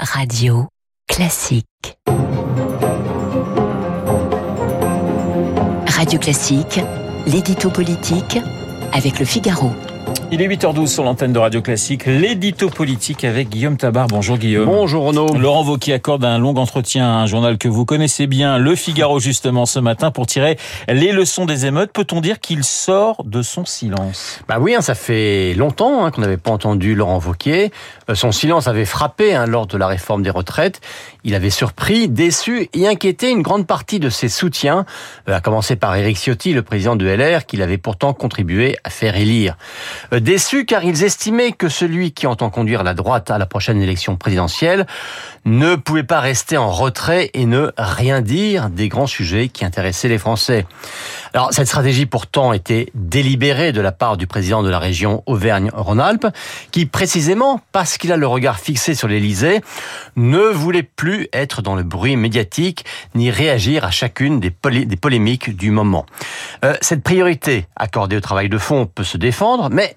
Radio Classique. Radio Classique, l'édito politique avec le Figaro. Il est 8h12 sur l'antenne de Radio Classique, l'édito politique avec Guillaume Tabar. Bonjour Guillaume. Bonjour Renaud. Laurent Wauquiez accorde un long entretien à un journal que vous connaissez bien, Le Figaro justement ce matin, pour tirer les leçons des émeutes. Peut-on dire qu'il sort de son silence? Bah oui, hein, ça fait longtemps hein, qu'on n'avait pas entendu Laurent Wauquiez. Euh, son silence avait frappé hein, lors de la réforme des retraites. Il avait surpris, déçu et inquiété une grande partie de ses soutiens, euh, à commencer par Éric Ciotti, le président de LR, qu'il avait pourtant contribué à faire élire. Euh, déçus car ils estimaient que celui qui entend conduire la droite à la prochaine élection présidentielle ne pouvait pas rester en retrait et ne rien dire des grands sujets qui intéressaient les Français. Alors cette stratégie pourtant était délibérée de la part du président de la région Auvergne-Rhône-Alpes, qui précisément parce qu'il a le regard fixé sur l'Élysée, ne voulait plus être dans le bruit médiatique ni réagir à chacune des, des polémiques du moment. Euh, cette priorité accordée au travail de fond peut se défendre, mais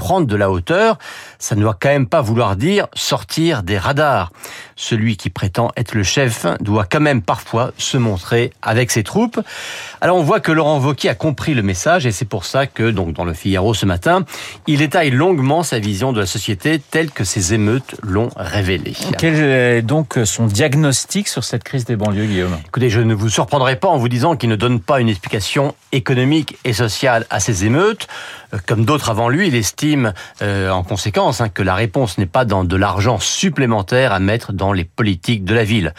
prendre de la hauteur, ça ne doit quand même pas vouloir dire sortir des radars. Celui qui prétend être le chef doit quand même parfois se montrer avec ses troupes. Alors on voit que Laurent Wauquiez a compris le message et c'est pour ça que donc dans le Figaro ce matin, il détaille longuement sa vision de la société telle que ces émeutes l'ont révélée. Quel est donc son diagnostic sur cette crise des banlieues, Guillaume? Écoutez, je ne vous surprendrai pas en vous disant qu'il ne donne pas une explication économique et sociale à ces émeutes. Euh, comme d'autres avant lui, il estime euh, en conséquence hein, que la réponse n'est pas dans de l'argent supplémentaire à mettre dans les politiques de la ville.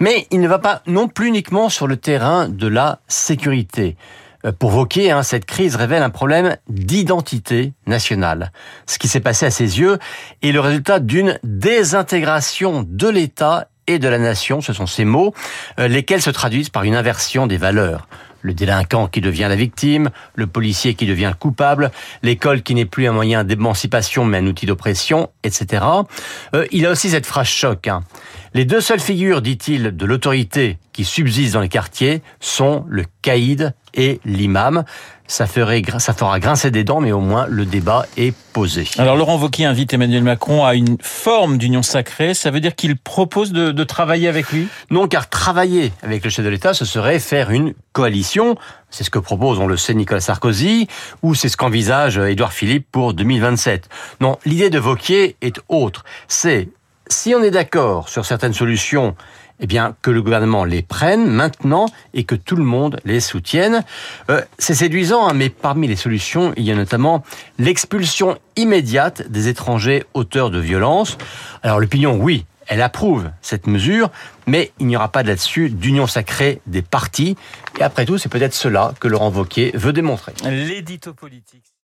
Mais il ne va pas non plus uniquement sur le terrain de la sécurité. Euh, pour hein, cette crise révèle un problème d'identité nationale. Ce qui s'est passé à ses yeux est le résultat d'une désintégration de l'État et de la nation, ce sont ces mots, lesquels se traduisent par une inversion des valeurs le délinquant qui devient la victime, le policier qui devient le coupable, l'école qui n'est plus un moyen d'émancipation mais un outil d'oppression, etc. Euh, il a aussi cette phrase choc. Hein. Les deux seules figures, dit-il, de l'autorité qui subsistent dans les quartiers sont le caïd et l'imam. Ça, ferait, ça fera grincer des dents, mais au moins le débat est posé. Alors Laurent Wauquiez invite Emmanuel Macron à une forme d'union sacrée. Ça veut dire qu'il propose de, de travailler avec lui? Non, car travailler avec le chef de l'État, ce serait faire une coalition. C'est ce que propose, on le sait, Nicolas Sarkozy, ou c'est ce qu'envisage Édouard Philippe pour 2027. Non, l'idée de Wauquiez est autre. C'est si on est d'accord sur certaines solutions, eh bien que le gouvernement les prenne maintenant et que tout le monde les soutienne. Euh, c'est séduisant, hein, mais parmi les solutions, il y a notamment l'expulsion immédiate des étrangers auteurs de violences. Alors l'opinion, oui, elle approuve cette mesure, mais il n'y aura pas là-dessus d'union sacrée des partis. Et après tout, c'est peut-être cela que Laurent Wauquiez veut démontrer. L'édito politique.